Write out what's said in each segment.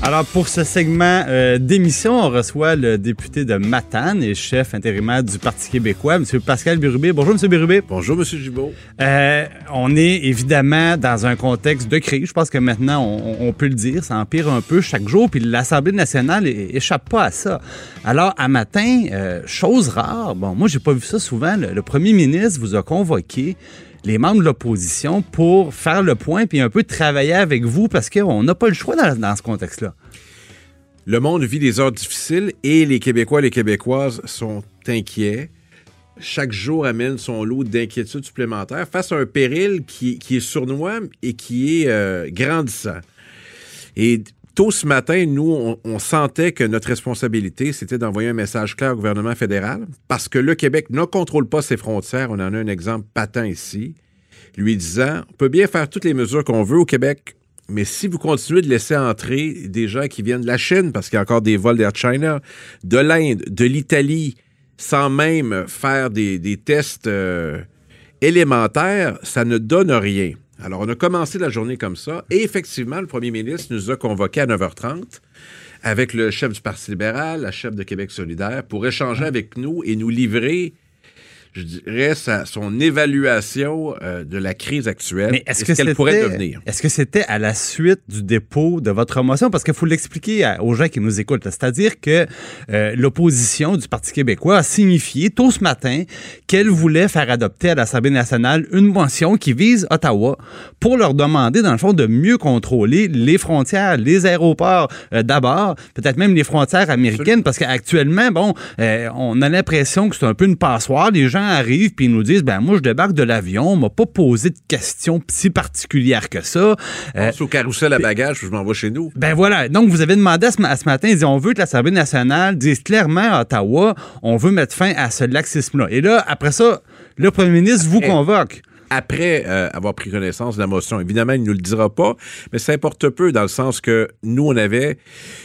Alors, pour ce segment euh, d'émission, on reçoit le député de Matane et chef intérimaire du Parti québécois, M. Pascal Birubé. Bonjour, M. Birubé. Bonjour, M. Gibault. Euh, on est évidemment dans un contexte de crise. Je pense que maintenant, on, on peut le dire, ça empire un peu chaque jour, puis l'Assemblée nationale échappe pas à ça. Alors, à matin, euh, chose rare, bon, moi, j'ai pas vu ça souvent, le, le premier ministre vous a convoqué les membres de l'opposition pour faire le point puis un peu travailler avec vous parce qu'on n'a pas le choix dans, dans ce contexte-là. Le monde vit des heures difficiles et les Québécois et les Québécoises sont inquiets. Chaque jour amène son lot d'inquiétudes supplémentaires face à un péril qui, qui est sournois et qui est euh, grandissant. Et tôt ce matin, nous, on, sentait que notre responsabilité, c'était d'envoyer un message clair au gouvernement fédéral parce que le Québec ne contrôle pas ses frontières. On en a un exemple patent ici, lui disant, on peut bien faire toutes les mesures qu'on veut au Québec, mais si vous continuez de laisser entrer des gens qui viennent de la Chine, parce qu'il y a encore des vols d'Air China, de l'Inde, de l'Italie, sans même faire des, des tests euh, élémentaires, ça ne donne rien. Alors, on a commencé la journée comme ça, et effectivement, le premier ministre nous a convoqués à 9h30 avec le chef du Parti libéral, la chef de Québec solidaire, pour échanger avec nous et nous livrer je dirais, sa- son évaluation euh, de la crise actuelle Mais est-ce ce que qu'elle c'était pourrait devenir. Est-ce que c'était à la suite du dépôt de votre motion? Parce qu'il faut l'expliquer à- aux gens qui nous écoutent, c'est-à-dire que euh, l'opposition du Parti québécois a signifié tôt ce matin qu'elle voulait faire adopter à l'Assemblée nationale une motion qui vise Ottawa pour leur demander dans le fond de mieux contrôler les frontières, les aéroports euh, d'abord, peut-être même les frontières américaines. Parce qu'actuellement bon, euh, on a l'impression que c'est un peu une passoire, les gens arrivent puis ils nous disent ben moi je débarque de l'avion, on m'a pas posé de questions si particulières que ça. Euh, au carrousel à bagages, je m'en vais chez nous. ben voilà. Donc, vous avez demandé à ce, ma- à ce matin, ils disent, on veut que l'Assemblée nationale dise clairement à Ottawa, on veut mettre fin à ce laxisme-là. Et là, après ça, le premier ministre vous Eh. convoque. Après euh, avoir pris connaissance de la motion, évidemment, il ne nous le dira pas, mais ça importe peu dans le sens que nous, on avait,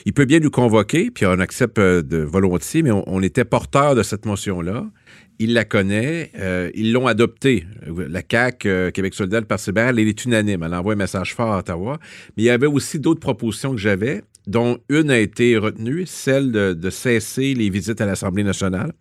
il peut bien nous convoquer, puis on accepte euh, de volontiers, mais on, on était porteur de cette motion-là. Il la connaît, euh, ils l'ont adoptée. La CAQ, euh, Québec solidaire, libéral, elle est unanime. Elle envoie un message fort à Ottawa. Mais il y avait aussi d'autres propositions que j'avais, dont une a été retenue, celle de, de cesser les visites à l'Assemblée nationale,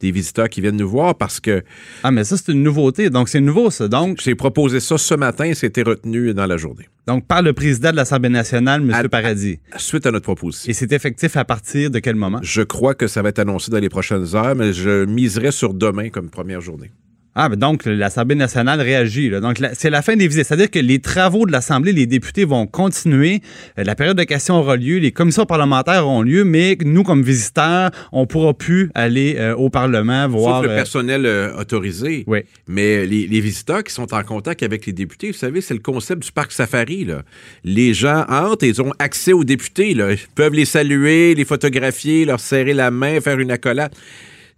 des visiteurs qui viennent nous voir parce que Ah, mais ça, c'est une nouveauté. Donc, c'est nouveau, ça. Donc, j'ai proposé ça ce matin et c'était retenu dans la journée, donc, par le président de l'Assemblée nationale, M. À- Paradis. suite à notre proposition. Et c'est effectif à partir de quel moment? Je crois que ça va être annoncé dans les prochaines heures, mais je miserai sur demain comme première journée. Ah, ben donc, l'Assemblée nationale réagit. là. Donc, c'est la fin des visites. C'est-à-dire que les travaux de l'Assemblée, les députés vont continuer. Euh, La période de questions aura lieu. Les commissions parlementaires auront lieu, mais nous, comme visiteurs, on pourra plus aller euh, au Parlement voir. Sauf le euh, personnel euh, autorisé. Oui. Mais les, les visiteurs qui sont en contact avec les députés, vous savez, c'est le concept du parc safari. Là. Les gens entrent et ils ont accès aux députés. Là. Ils peuvent les saluer, les photographier, leur serrer la main, faire une accolade.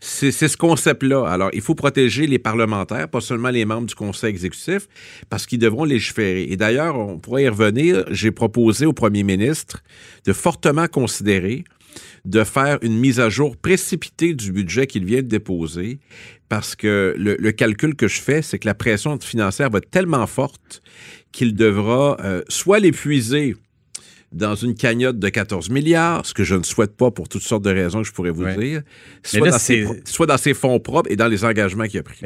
C'est ce concept-là. Alors, il faut protéger les parlementaires, pas seulement les membres du conseil exécutif, parce qu'ils devront légiférer. Et d'ailleurs, on pourrait y revenir. J'ai proposé au premier ministre de fortement considérer de faire une mise à jour précipitée du budget qu'il vient de déposer, parce que le, le calcul que je fais, c'est que la pression financière va être tellement forte qu'il devra euh, soit l'épuiser dans une cagnotte de 14 milliards, ce que je ne souhaite pas pour toutes sortes de raisons que je pourrais vous Ouais. dire, soit, là, dans ses, c'est- pro- soit dans ses fonds propres et dans les engagements qu'il a pris.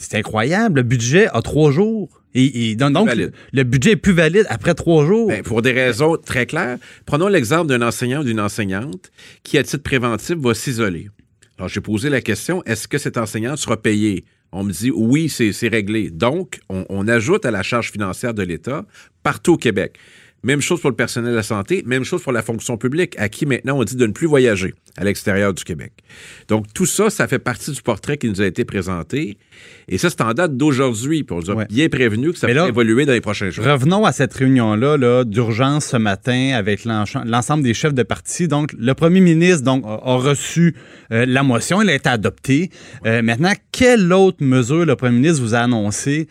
C'est incroyable. Le budget a trois jours. Et, et donc, le budget est plus valide après trois jours. Ben, pour des raisons très claires. Prenons l'exemple d'un enseignant ou d'une enseignante qui, à titre préventif, va s'isoler. Alors, j'ai posé la question, est-ce que cette enseignante sera payée On me dit oui, c'est réglé. Donc, on, on ajoute à la charge financière de l'État partout au Québec. Même chose pour le personnel de la santé, même chose pour la fonction publique, à qui maintenant on dit de ne plus voyager à l'extérieur du Québec. Donc tout ça, ça fait partie du portrait qui nous a été présenté. Et ça, c'est en date d'aujourd'hui. Puis on nous a bien prévenu que ça va évoluer dans les prochains jours. Revenons à cette réunion-là -là, d'urgence ce matin avec l'ensemble des chefs de parti. Donc, le premier ministre donc, a, reçu euh, la motion, elle a été adoptée. Euh, maintenant, quelle autre mesure le premier ministre vous a annoncé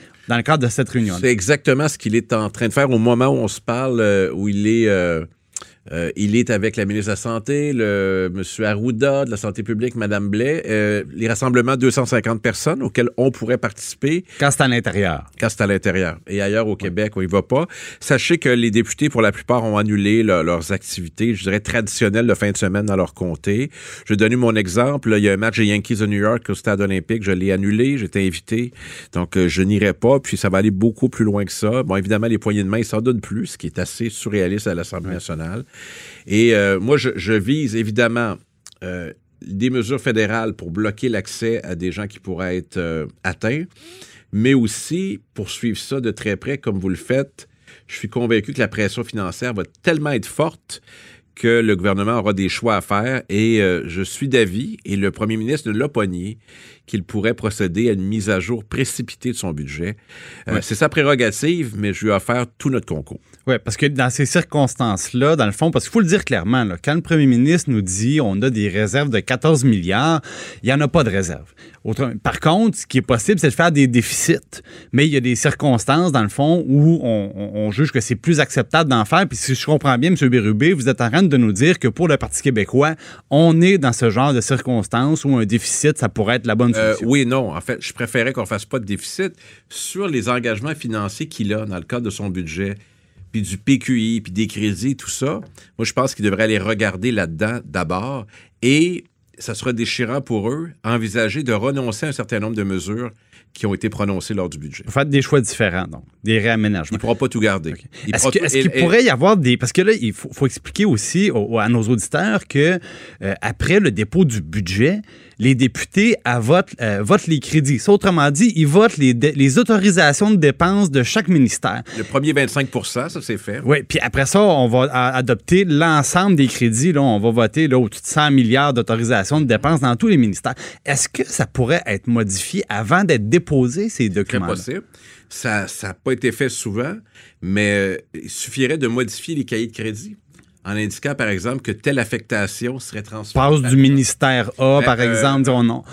C'est exactement ce qu'il est en train de faire au moment où on se parle, euh, où il est euh, il est avec la ministre de la Santé, le M. Arruda de la Santé publique, Mme Blais. Euh, les rassemblements 250 personnes auxquels on pourrait participer. Quand c'est à l'intérieur. Quand c'est à l'intérieur. Et ailleurs au Québec, on y va pas. Sachez que les députés, pour la plupart, ont annulé leurs activités, je dirais, traditionnelles de fin de semaine dans leur comté. Je vais donner mon exemple. il y a un match des Yankees de New York au Stade olympique. Je l'ai annulé. J'étais invité. Donc, euh, je n'irai pas. Puis, ça va aller beaucoup plus loin que ça. Bon, évidemment, les poignées de main, ils s'en donnent plus, ce qui est assez surréaliste à l'Assemblée nationale. Et euh, moi, je, vise évidemment euh, des mesures fédérales pour bloquer l'accès à des gens qui pourraient être euh, atteints, mais aussi pour suivre ça de très près comme vous le faites. Je suis convaincu que la pression financière va tellement être forte que le gouvernement aura des choix à faire et je suis d'avis, et le premier ministre ne l'a pas nié, qu'il pourrait procéder à une mise à jour précipitée de son budget. C'est sa prérogative, mais je lui ai offert tout notre concours. Oui, parce que dans ces circonstances-là, dans le fond, parce qu'il faut le dire clairement, quand le premier ministre nous dit on a des réserves de 14 milliards, il n'y en a pas de réserve. par contre, ce qui est possible, c'est de faire des déficits. Mais il y a des circonstances, dans le fond, où on, juge que c'est plus acceptable d'en faire. Puis si je comprends bien, M. Bérubé, vous êtes en train de nous dire que pour le Parti québécois, on est dans ce genre de circonstances où un déficit, ça pourrait être la bonne euh, oui, non. En fait, je préférais qu'on ne fasse pas de déficit sur les engagements financiers qu'il a dans le cadre de son budget puis du PQI, puis des crédits, tout ça, moi, je pense qu'ils devraient aller regarder là-dedans d'abord. Et ça sera déchirant pour eux envisager de renoncer à un certain nombre de mesures qui ont été prononcées lors du budget. Vous faites des choix différents, donc, des réaménagements. Il ne pourra pas tout garder. Est-ce qu'il pourrait y avoir des... Parce que là, il faut, expliquer aussi à nos auditeurs que euh, après le dépôt du budget, les députés votent, euh, votent les crédits. autrement dit, ils votent les, les, autorisations de dépenses de chaque ministère. Le premier 25% ça, c'est fait. Oui, puis après ça, on va adopter l'ensemble des crédits. Là, on va voter là, au-dessus de 100 milliards d'autorisations de dépenses dans tous les ministères. Est-ce que ça pourrait être modifié avant d'être déposé, ces documents? C'est possible. Ça n'a pas été fait souvent, mais euh, il suffirait de modifier les cahiers de crédit en indiquant, par exemple, que telle affectation serait transférée. Passe du ministère A, par euh, exemple.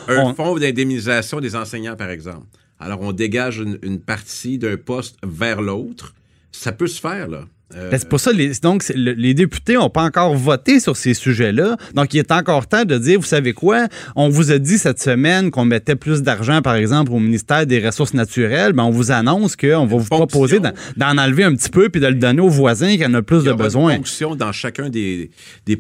un fonds d'indemnisation des enseignants, par exemple. Alors, on dégage une partie d'un poste vers l'autre. Ça peut se faire, là. Euh, ben, c'est pour ça, les, donc, les députés n'ont pas encore voté sur ces sujets-là. Donc, il est encore temps de dire, vous savez quoi, on vous a dit cette semaine qu'on mettait plus d'argent, par exemple, au ministère des Ressources naturelles. Ben, on vous annonce qu'on va vous proposer d'en enlever un petit peu puis de le donner aux voisins qui en ont plus de besoin. Une fonction dans chacun des,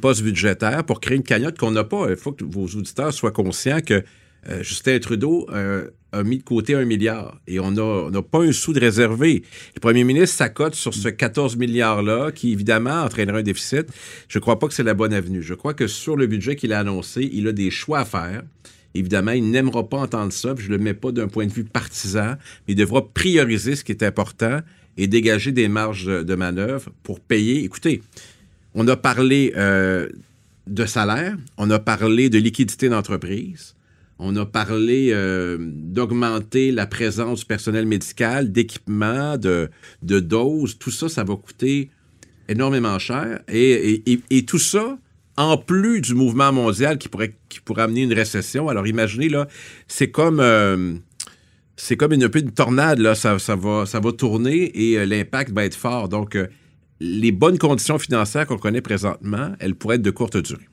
postes budgétaires pour créer une cagnotte qu'on n'a pas. Il faut que vos auditeurs soient conscients que euh, Justin Trudeau... Euh, a mis de côté un milliard et on n'a pas un sou de réservé. Le premier ministre s'accote sur ce 14 milliards-là qui, évidemment, entraînera un déficit. Je ne crois pas que c'est la bonne avenue. Je crois que sur le budget qu'il a annoncé, il a des choix à faire. Évidemment, il n'aimera pas entendre ça, je ne le mets pas d'un point de vue partisan, mais il devra prioriser ce qui est important et dégager des marges de manœuvre pour payer. Écoutez, on a parlé euh, de salaire, on a parlé de liquidité d'entreprise, on a parlé euh, d'augmenter la présence du personnel médical, d'équipement, de, de doses. Tout ça, ça va coûter énormément cher. Et, tout ça, en plus du mouvement mondial qui pourrait, qui pourrait amener une récession. Alors imaginez, là, c'est comme... Euh, c'est comme une, un une tornade, là, ça, va, ça va tourner et euh, l'impact va être fort. Donc, les bonnes conditions financières qu'on connaît présentement, elles pourraient être de courte durée.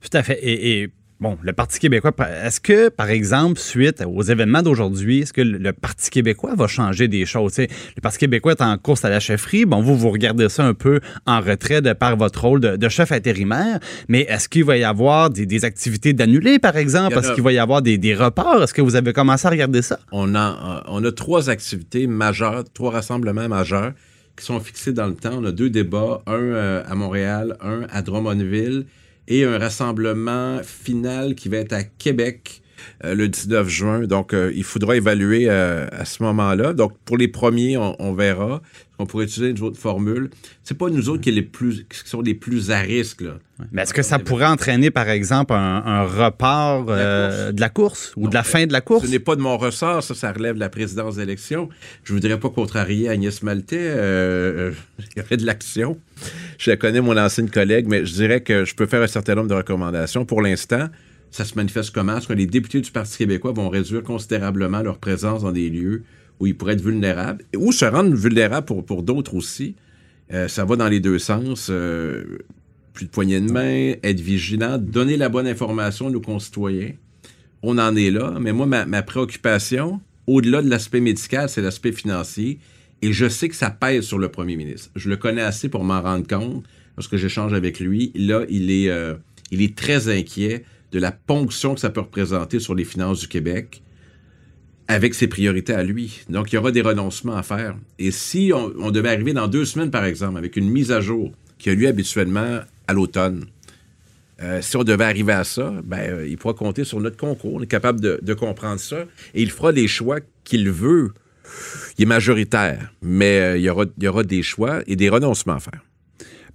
Tout à fait. et Bon, le Parti québécois, est-ce que, par exemple, suite aux événements d'aujourd'hui, est-ce que le Parti québécois va changer des choses? le Parti québécois est en course à la chefferie. Bon, vous, vous regardez ça un peu en retrait de par votre rôle de, chef intérimaire, mais est-ce qu'il va y avoir des, activités d'annulées, par exemple? Est-ce qu'il va y avoir des, reports? Est-ce que vous avez commencé à regarder ça? On a, on a trois activités majeures, trois rassemblements majeurs qui sont fixés dans le temps. On a deux débats, un euh, à Montréal, un à Drummondville et un rassemblement final qui va être à Québec euh, le 19 juin. Donc, euh, il faudra évaluer euh, à ce moment-là. Donc, pour les premiers, on, verra. On pourrait utiliser une autre formule. C'est pas nous autres qui, les plus, qui sont les plus à risque. Là. Mais est-ce que ça pourrait entraîner, par exemple, un, report de la course ou de la fin de la course? Ce n'est pas de mon ressort, ça, ça relève de la présidence d'élection. Je voudrais pas contrarier Agnès Maltais. il y aurait de l'action. Je connais, mon ancienne collègue, mais je dirais que je peux faire un certain nombre de recommandations. Pour l'instant, ça se manifeste comment? Est-ce que les députés du Parti québécois vont réduire considérablement leur présence dans des lieux où ils pourraient être vulnérables, ou se rendre vulnérables pour, pour d'autres aussi. Euh, ça va dans les deux sens. Euh, plus de poignées de main, être vigilant, donner la bonne information à nos concitoyens. On en est là, mais moi, ma, préoccupation, au-delà de l'aspect médical, c'est l'aspect financier. Et je sais que ça pèse sur le premier ministre. Je le connais assez pour m'en rendre compte, parce que j'échange avec lui. Là, il est, euh, il est très inquiet de la ponction que ça peut représenter sur les finances du Québec avec ses priorités à lui. Donc, il y aura des renoncements à faire. Et si on, devait arriver dans deux semaines, par exemple, avec une mise à jour qui a lieu habituellement à l'automne, euh, si on devait arriver à ça, ben, euh, il pourra compter sur notre concours. On est capable de, de comprendre ça. Et il fera les choix qu'il veut il est majoritaire, mais euh, il, y aura, y aura des choix et des renoncements à faire.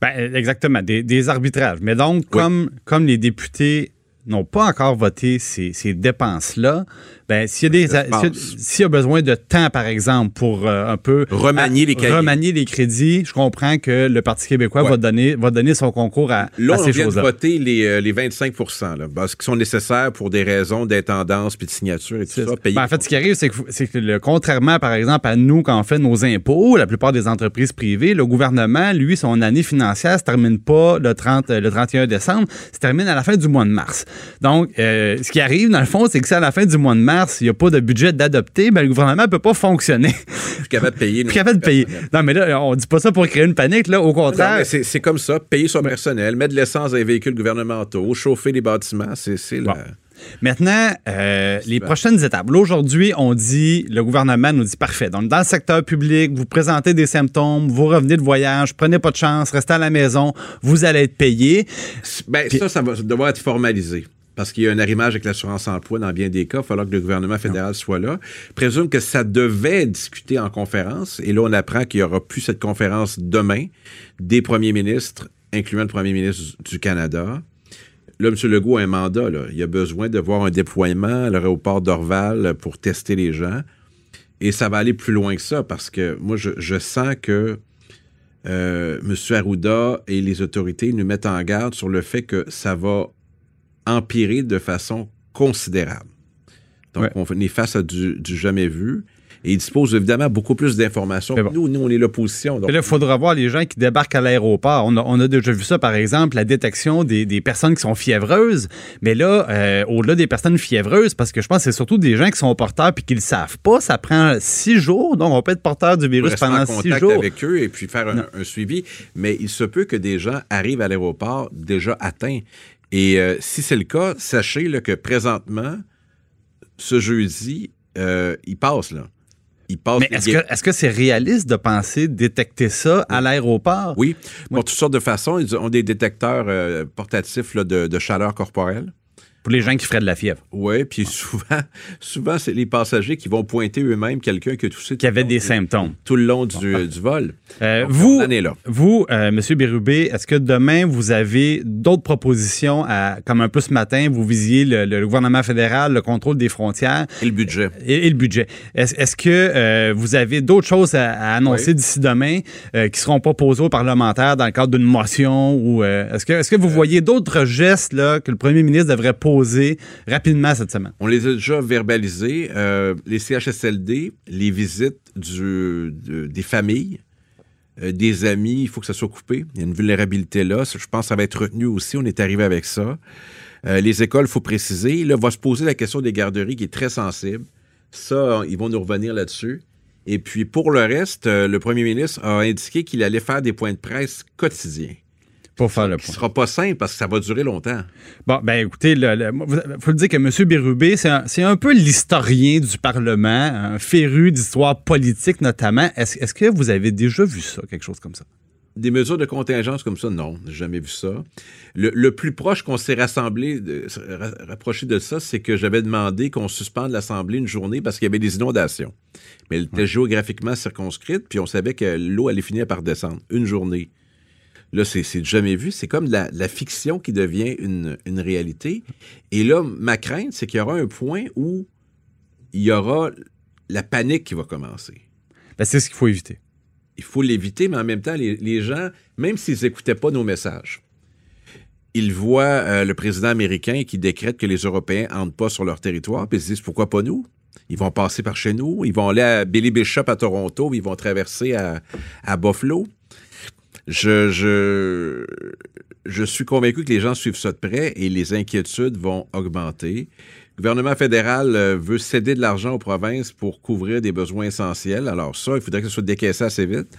Ben, exactement, des, arbitrages. Mais donc, comme, comme les députés n'ont pas encore voté ces, ces dépenses-là, ben, s'il y, a des, s'il y a besoin de temps, par exemple, pour euh, un peu remanier les, remanier les crédits, je comprends que le Parti québécois va, donner, va donner son concours à, là, ces choses-là. on vient de voter les, euh, les 25 là, parce qui sont nécessaires pour des raisons d'intendance puis de signature et tout ça. Ben, en fait, ce qui arrive, c'est que, c'est que le, contrairement, par exemple, à nous, quand on fait nos impôts, la plupart des entreprises privées, le gouvernement, lui, son année financière se termine pas le, 30, le 31 décembre, se termine à la fin du mois de mars. Donc, euh, ce qui arrive, dans le fond, c'est que c'est à la fin du mois de mars, s'il n'y a pas de budget d'adopter, ben, le gouvernement ne peut pas fonctionner. Plus capable de payer. Plus capable de payer. Non, mais là, on ne dit pas ça pour créer une panique, là, au contraire. C'est comme ça, payer son personnel, mettre de l'essence dans les véhicules gouvernementaux, chauffer les bâtiments, c'est la... Maintenant, euh, les prochaines étapes. aujourd'hui, on dit, le gouvernement nous dit parfait. Donc, dans le secteur public, vous présentez des symptômes, vous revenez de voyage, prenez pas de chance, restez à la maison, vous allez être payé. Ben, ça, ça va devoir être formalisé parce qu'il y a un arrimage avec l'assurance-emploi dans bien des cas. Il va falloir que le gouvernement fédéral soit là. Présume que ça devait discuter en conférence. Et là, on apprend qu'il n'y aura plus cette conférence demain des premiers ministres, incluant le premier ministre du Canada. Là, M. Legault a un mandat. Là. Il a besoin de voir un déploiement à l'aéroport d'Orval pour tester les gens. Et ça va aller plus loin que ça parce que moi, je, sens que euh, M. Arruda et les autorités nous mettent en garde sur le fait que ça va empirer de façon considérable. Donc, on est face à du, jamais vu. Et il dispose évidemment beaucoup plus d'informations. Nous, nous, on est l'opposition. Là, il faudra voir les gens qui débarquent à l'aéroport. On a, déjà vu ça, par exemple, la détection des, personnes qui sont fiévreuses. Mais là, euh, au-delà des personnes fiévreuses, parce que je pense que c'est surtout des gens qui sont porteurs puis qui ne le savent pas, ça prend six jours. Donc, on peut être porteur du virus pendant six jours. avec eux et puis faire un, suivi. Mais il se peut que des gens arrivent à l'aéroport déjà atteints. Et euh, si c'est le cas, sachez que présentement, ce jeudi, euh, il passe là. Il passe Mais est-ce que c'est réaliste de penser détecter ça à l'aéroport? Oui, pour toutes sortes de façons. Ils ont des détecteurs euh, portatifs de, chaleur corporelle. Pour les gens qui feraient de la fièvre. Oui, puis souvent, souvent c'est les passagers qui vont pointer eux-mêmes quelqu'un qui a toussé. Qui avait des symptômes. Tout le long du, vol. Euh, vous, là. vous euh, M. Bérubé, est-ce que demain, vous avez d'autres propositions, à, comme un peu ce matin, vous visiez le, gouvernement fédéral, le contrôle des frontières? Et le budget. Et, le budget. Est-ce que euh, vous avez d'autres choses à, annoncer d'ici demain qui ne seront pas posées aux parlementaires dans le cadre d'une motion? ou Est-ce que, est que vous voyez d'autres gestes là, que le premier ministre devrait poser rapidement cette semaine? On les a déjà verbalisés. Euh, les CHSLD, les visites des familles, euh, des amis, il faut que ça soit coupé. Il y a une vulnérabilité là. Je pense que ça va être retenu aussi. On est arrivé avec ça. Euh, les écoles, il faut préciser. Là, va se poser la question des garderies qui est très sensible. Ça, ils vont nous revenir là-dessus. Et puis, pour le reste, le premier ministre a indiqué qu'il allait faire des points de presse quotidiens. Pour faire le point. Ce sera pas simple parce que ça va durer longtemps. Bon, ben écoutez, il faut le dire que M. Bérubé, c'est un, un, peu l'historien du Parlement, un féru d'histoire politique notamment. Est-ce que vous avez déjà vu ça, quelque chose comme ça? des mesures de contingence comme ça, non, j'ai jamais vu ça. Le, plus proche qu'on s'est rassemblé, de, rapproché de ça, c'est que j'avais demandé qu'on suspende l'Assemblée une journée parce qu'il y avait des inondations. Mais elle était géographiquement circonscrite, puis on savait que l'eau allait finir par descendre. Une journée. Là, c'est jamais vu. C'est comme la, la, fiction qui devient une, une réalité. Et là, ma crainte, c'est qu'il y aura un point où il y aura la panique qui va commencer. Ben, c'est ce qu'il faut éviter. Il faut l'éviter, mais en même temps, les, gens, même s'ils n'écoutaient pas nos messages, ils voient euh, le président américain qui décrète que les Européens n'entrent pas sur leur territoire, puis ils se disent pourquoi pas nous? Ils vont passer par chez nous, ils vont aller à Billy Bishop à Toronto, ils vont traverser à, à Buffalo. Je, suis convaincu que les gens suivent ça de près et les inquiétudes vont augmenter. Le gouvernement fédéral euh, veut céder de l'argent aux provinces pour couvrir des besoins essentiels. Alors ça, il faudrait que ce soit décaissé assez vite.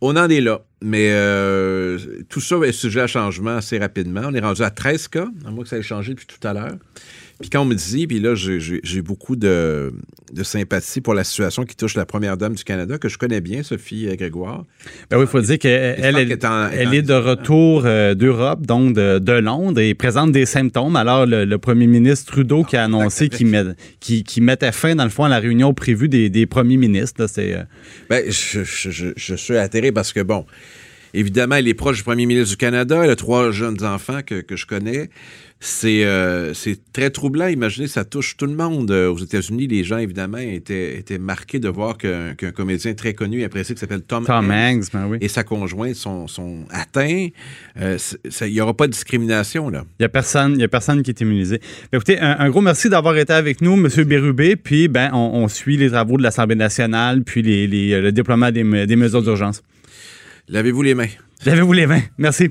On en est là, mais euh, tout ça est sujet à changement assez rapidement. On est rendu à 13 cas, à moins que ça ait changé depuis tout à l'heure. Puis quand on me dit, puis là, j'ai beaucoup de, sympathie pour la situation qui touche la première dame du Canada, que je connais bien, Sophie Grégoire. Ben oui, il faut dire qu'elle elle, elle, est de retour euh, d'Europe, donc de, Londres, et présente des symptômes. Alors, le, premier ministre Trudeau qui a annoncé qu'il met, mettait fin, dans le fond, à la réunion prévue des, premiers ministres. c'est, euh, ben, je, je, suis atterré parce que, bon, évidemment, elle est proche du premier ministre du Canada, elle a trois jeunes enfants que, que je connais. Euh, c'est très troublant. Imaginez, ça touche tout le monde. Euh, aux États-Unis, les gens, évidemment, étaient, étaient marqués de voir qu'un comédien très connu et apprécié qui s'appelle Tom, Hanks, ben et sa conjointe sont, sont atteints. Euh, il n'y aura pas de discrimination, là. Il n'y a, personne, a personne qui est immunisé. Ben, écoutez, un, gros merci d'avoir été avec nous, M. Bérubé. Puis, ben, on, suit les travaux de l'Assemblée nationale, puis les, le déploiement des, des mesures d'urgence. Lavez-vous les mains. Lavez-vous les mains. Merci.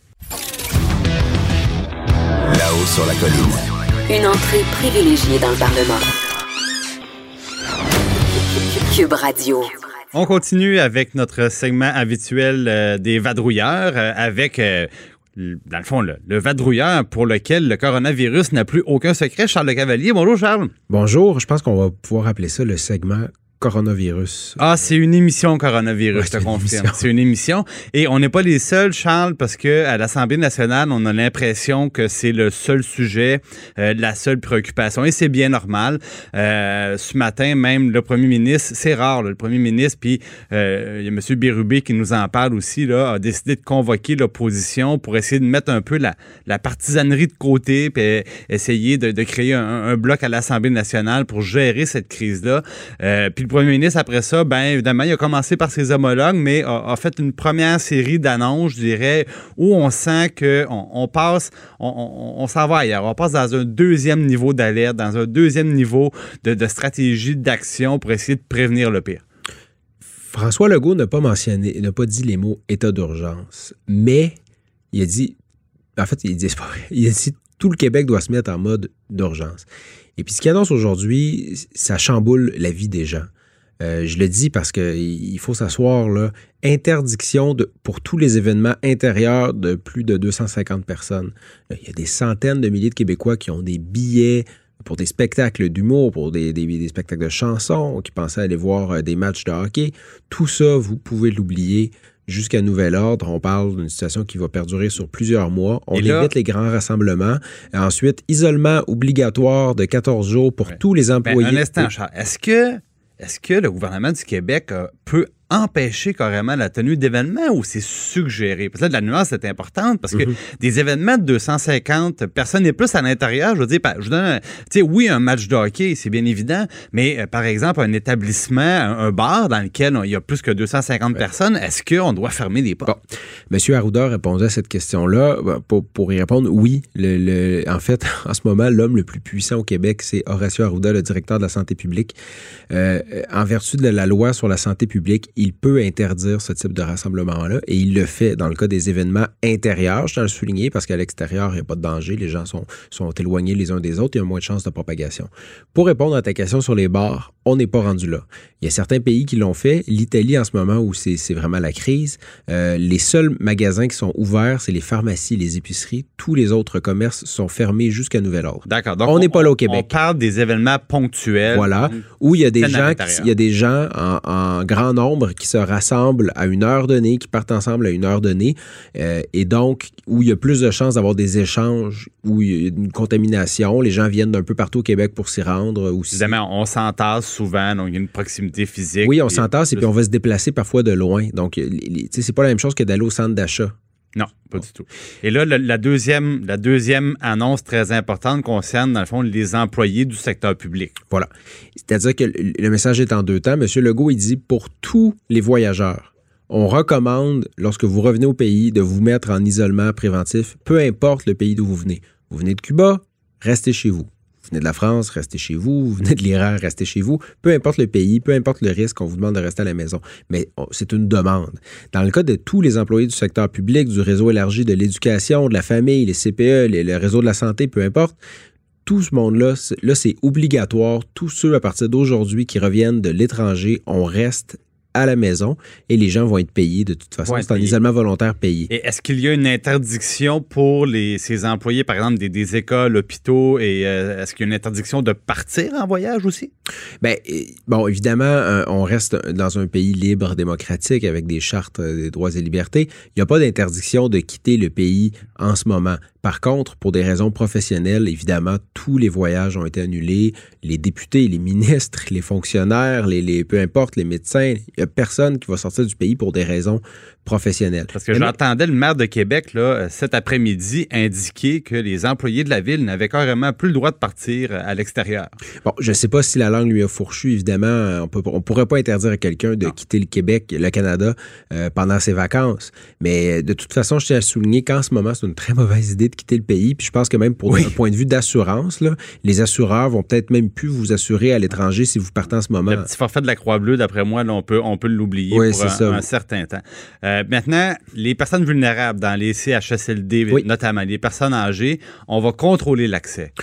sur la colline. Une entrée privilégiée dans le Parlement. Cube Radio. On continue avec notre segment habituel euh, des vadrouilleurs euh, avec euh, dans le fond, le, le, vadrouilleur pour lequel le coronavirus n'a plus aucun secret. Charles Le Cavalier. Bonjour, Charles. Bonjour. Je pense qu'on va pouvoir appeler ça le segment coronavirus. Ah, c'est une émission coronavirus, je te confirme. C'est une émission. Et on n'est pas les seuls, Charles, parce que à l'Assemblée nationale, on a l'impression que c'est le seul sujet, euh, la seule préoccupation. Et c'est bien normal. Euh, ce matin, même le premier ministre, c'est rare, le premier ministre, puis euh, il y a M. Bérubé qui nous en parle aussi, là, a décidé de convoquer l'opposition pour essayer de mettre un peu la, la partisanerie de côté, puis essayer de, de créer un, un, bloc à l'Assemblée nationale pour gérer cette crise-là. puis premier ministre, après ça, bien évidemment, il a commencé par ses homologues, mais a, fait une première série d'annonces, je dirais, où on sent qu'on on passe, on, on, s'en va ailleurs. On passe dans un deuxième niveau d'alerte, dans un deuxième niveau de, stratégie d'action pour essayer de prévenir le pire. François Legault n'a pas mentionné, n'a pas dit les mots état d'urgence, mais il a dit, en fait, il dit, il a dit tout le Québec doit se mettre en mode d'urgence. Et puis ce qu'il annonce aujourd'hui, ça chamboule la vie des gens. Euh, je le dis parce qu'il faut s'asseoir là. Interdiction de, pour tous les événements intérieurs de plus de 250 personnes. Euh, il y a des centaines de milliers de Québécois qui ont des billets pour des spectacles d'humour, pour des, des, spectacles de chansons, qui pensaient aller voir euh, des matchs de hockey. Tout ça, vous pouvez l'oublier jusqu'à nouvel ordre. On parle d'une situation qui va perdurer sur plusieurs mois. On évite les grands rassemblements. ensuite, isolement obligatoire de 14 jours pour tous les ben, employés. un instant, Charles. Est-ce que, est-ce que le gouvernement du Québec peut empêcher carrément la tenue d'événements ou c'est suggéré? Parce que là, la nuance est importante parce que mhm. des événements de 250 personnes et plus à l'intérieur, je veux dire, je donne, tu sais, oui, un match de hockey, c'est bien évident, mais euh, par exemple, un établissement, un, bar dans lequel il y a plus que 250 personnes, est-ce qu'on doit fermer des portes? Bon. Monsieur Arruda répondait à cette question-là. Pour, pour, y répondre, oui. Le, en fait, en ce moment, l'homme le plus puissant au Québec, c'est Horacio Arruda, le directeur de la santé publique. Euh, en vertu de la loi sur la santé publique, il peut interdire ce type de rassemblement-là et il le fait dans le cas des événements intérieurs, je tiens à le souligner, parce qu'à l'extérieur, il n'y a pas de danger, les gens sont, sont éloignés les uns des autres, il y a moins de chances de propagation. Pour répondre à ta question sur les bars, on n'est pas rendu là. Il y a certains pays qui l'ont fait. L'Italie, en ce moment où c'est vraiment la crise, euh, les seuls magasins qui sont ouverts, c'est les pharmacies, les épiceries. Tous les autres commerces sont fermés jusqu'à nouvel ordre. D'accord. On n'est pas là au Québec. On parle des événements ponctuels. Voilà. Où il y a des gens, il y a des gens en, grand nombre qui se rassemblent à une heure donnée, qui partent ensemble à une heure donnée, euh, et donc où il y a plus de chances d'avoir des échanges, où il y a une contamination. Les gens viennent d'un peu partout au Québec pour s'y rendre. Aussi. Évidemment, on s'entasse souvent, donc il y a une proximité physique. Oui, on s'entasse et puis on va se déplacer parfois de loin. Donc, c'est pas la même chose que d'aller au centre d'achat. Non, pas du tout. Et là, la, deuxième, la deuxième annonce très importante concerne, dans le fond, les employés du secteur public. Voilà. C'est-à-dire que le message est en deux temps. Monsieur Legault, il dit pour tous les voyageurs, on recommande, lorsque vous revenez au pays, de vous mettre en isolement préventif, peu importe le pays d'où vous venez. Vous venez de Cuba, restez chez vous. Vous venez de la France, restez chez vous. Vous venez de l'Iran, restez chez vous. Peu importe le pays, peu importe le risque, on vous demande de rester à la maison. Mais c'est une demande. Dans le cas de tous les employés du secteur public, du réseau élargi de l'éducation, de la famille, les CPE, le réseau de la santé, peu importe, tout ce monde-là, là, c'est obligatoire. Tous ceux à partir d'aujourd'hui qui reviennent de l'étranger, on reste à la maison et les gens vont être payés de toute façon. C'est un isolement volontaire payé. Et est-ce qu'il y a une interdiction pour les, ces employés, par exemple, des, écoles, hôpitaux, et euh, est-ce qu'il y a une interdiction de partir en voyage aussi? Bien, bon, évidemment, euh, on reste dans un pays libre, démocratique, avec des chartes euh, des droits et libertés. Il n'y a pas d'interdiction de quitter le pays en ce moment. Par contre, pour des raisons professionnelles, évidemment, tous les voyages ont été annulés. Les députés, les ministres, les fonctionnaires, les, peu importe, les médecins, il n'y a personne qui va sortir du pays pour des raisons professionnelles. Parce que j'entendais le maire de Québec, là, euh, cet après-midi, indiquer que les employés de la ville n'avaient carrément plus le droit de partir euh, à l'extérieur. Bon, je ne sais pas si la langue lui a fourchu, évidemment. On ne pourrait pas interdire à quelqu'un de quitter le Québec, le Canada, euh, pendant ses vacances. Mais de toute façon, je tiens à souligner qu'en ce moment, c'est une très mauvaise idée de quitter le pays. Puis je pense que même pour un point de vue d'assurance, les assureurs vont peut-être même plus vous assurer à l'étranger si vous partez en ce moment. Le petit forfait de la Croix-Bleue, d'après moi, on peut, on peut l'oublier pour un, certain temps. Euh, maintenant, les personnes vulnérables dans les CHSLD, notamment les personnes âgées, on va contrôler l'accès.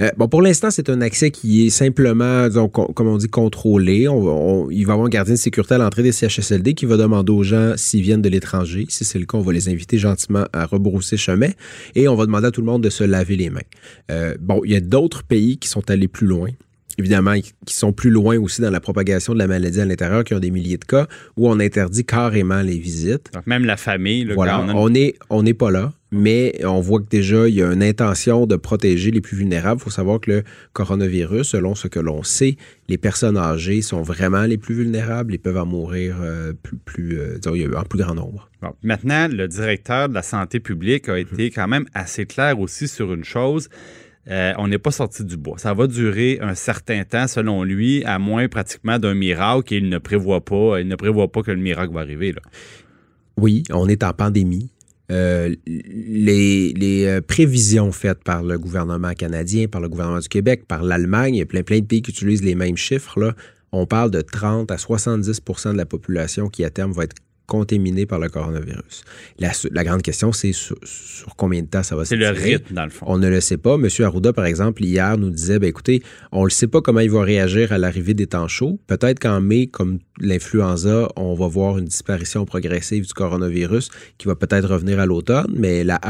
Euh, bon, pour l'instant, c'est un accès qui est simplement, donc, comme on dit, contrôlé. il va y avoir un gardien de sécurité à l'entrée des CHSLD qui va demander aux gens s'ils viennent de l'étranger. Si c'est le cas, on va les inviter gentiment à rebrousser chemin et on va demander à tout le monde de se laver les mains. Euh, bon, il y a d'autres pays qui sont allés plus loin évidemment, qui sont plus loin aussi dans la propagation de la maladie à l'intérieur, qui ont des milliers de cas, où on interdit carrément les visites. Donc même la famille. Le voilà, on n'est on est pas là, mais on voit que déjà, il y a une intention de protéger les plus vulnérables. Il faut savoir que le coronavirus, selon ce que l'on sait, les personnes âgées sont vraiment les plus vulnérables et peuvent en mourir euh, plus, plus euh, en plus grand nombre. maintenant, le directeur de la santé publique a été quand même assez clair aussi sur une chose euh, on n'est pas sorti du bois. Ça va durer un certain temps, selon lui, à moins pratiquement d'un miracle et il ne prévoit pas, il ne prévoit pas que le miracle va arriver. Là. Oui, on est en pandémie. Euh, les, euh, prévisions faites par le gouvernement canadien, par le gouvernement du Québec, par l'Allemagne, il y a plein, plein de pays qui utilisent les mêmes chiffres. Là. On parle de 30 à 70 de la population qui, à terme, va être contaminés par le coronavirus. La, grande question, c'est sur, combien de temps ça va se C'est le rythme, dans le fond. On ne le sait pas. Monsieur Arruda, par exemple, hier, nous disait, ben, écoutez, on ne sait pas comment il va réagir à l'arrivée des temps chauds. Peut-être qu'en mai, comme l'influenza, on va voir une disparition progressive du coronavirus qui va peut-être revenir à l'automne, mais la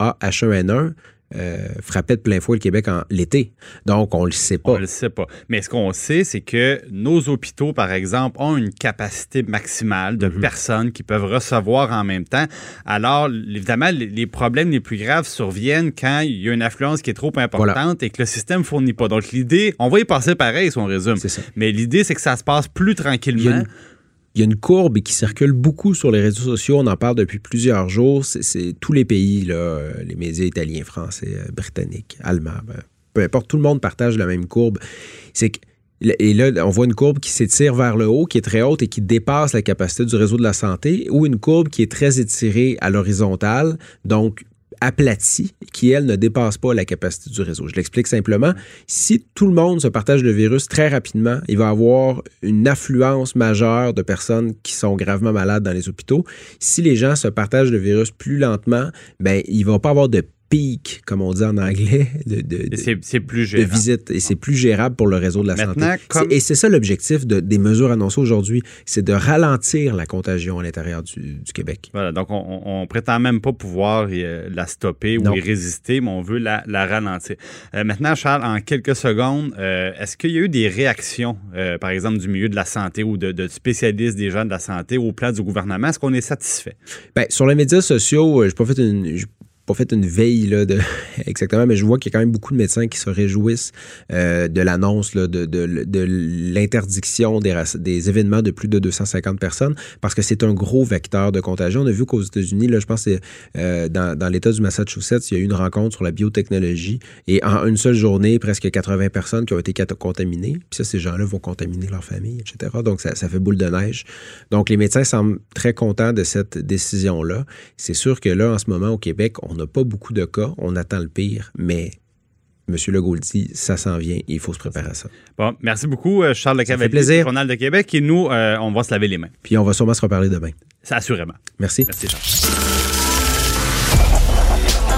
H1N1, euh, frappait de plein fouet le Québec en l'été. Donc, on ne le sait pas. On le sait pas. Mais ce qu'on sait, c'est que nos hôpitaux, par exemple, ont une capacité maximale de mhm. personnes qui peuvent recevoir en même temps. Alors, évidemment, les problèmes les plus graves surviennent quand il y a une affluence qui est trop importante et que le système ne fournit pas. Donc, l'idée, on va y passer pareil si on résume. Mais l'idée, c'est que ça se passe plus tranquillement il y a une courbe qui circule beaucoup sur les réseaux sociaux. On en parle depuis plusieurs jours. C'est tous les pays, les médias italiens, français, euh, britanniques, allemands, ben, peu importe, tout le monde partage la même courbe. Et là, on voit une courbe qui s'étire vers le haut, qui est très haute et qui dépasse la capacité du réseau de la santé, ou une courbe qui est très étirée à l'horizontale, donc aplatie qui, elle, ne dépasse pas la capacité du réseau. Je l'explique simplement. Si tout le monde se partage le virus très rapidement, il va avoir une affluence majeure de personnes qui sont gravement malades dans les hôpitaux. Si les gens se partagent le virus plus lentement, ben, il ne va pas avoir de pic, comme on dit en anglais, de, de, c'est plus gérable. visite. Et c'est plus gérable pour le réseau de la santé. Et c'est ça l'objectif des mesures annoncées aujourd'hui, c'est de ralentir la contagion à l'intérieur du, Québec. Voilà, donc on, ne prétend même pas pouvoir euh, la stopper ou y résister, mais on veut la, ralentir. Euh, maintenant, Charles, en quelques secondes, euh, est-ce qu'il y a eu des réactions, par exemple, du milieu de la santé ou de, spécialistes des gens de la santé au plan du gouvernement? Est-ce qu'on est satisfait? Bien, sur les médias sociaux, je pas fait une, pas fait une veille là, exactement, mais je vois qu'il y a quand même beaucoup de médecins qui se réjouissent euh, de l'annonce de, de, de l'interdiction des, événements de plus de 250 personnes parce que c'est un gros vecteur de contagion. On a vu qu'aux États-Unis, là, je pense que euh, dans, dans l'État du Massachusetts, il y a eu une rencontre sur la biotechnologie et en une seule journée, presque 80 personnes qui ont été contaminées. Puis ça, ces gens-là vont contaminer leur famille, etc. Donc, ça, ça fait boule de neige. Donc, les médecins semblent très contents de cette décision-là. C'est sûr que là, en ce moment, au Québec, on on n'a pas beaucoup de cas, on attend le pire, mais M. Legault dit, ça s'en vient, il faut se préparer à ça. Bon, merci beaucoup, euh, Charles Le Cavalier, Journal de Québec. Et nous, euh, on va se laver les mains. Puis on va sûrement se reparler demain. Ça, assurément. Merci. Merci, Charles.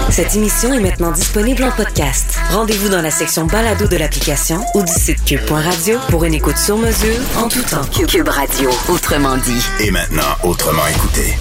Cette émission est maintenant disponible en podcast. Rendez-vous dans la section balado de l'application ou du site cube.radio pour une écoute sur mesure en tout temps. Cube Radio, autrement dit. Et maintenant, autrement écouté.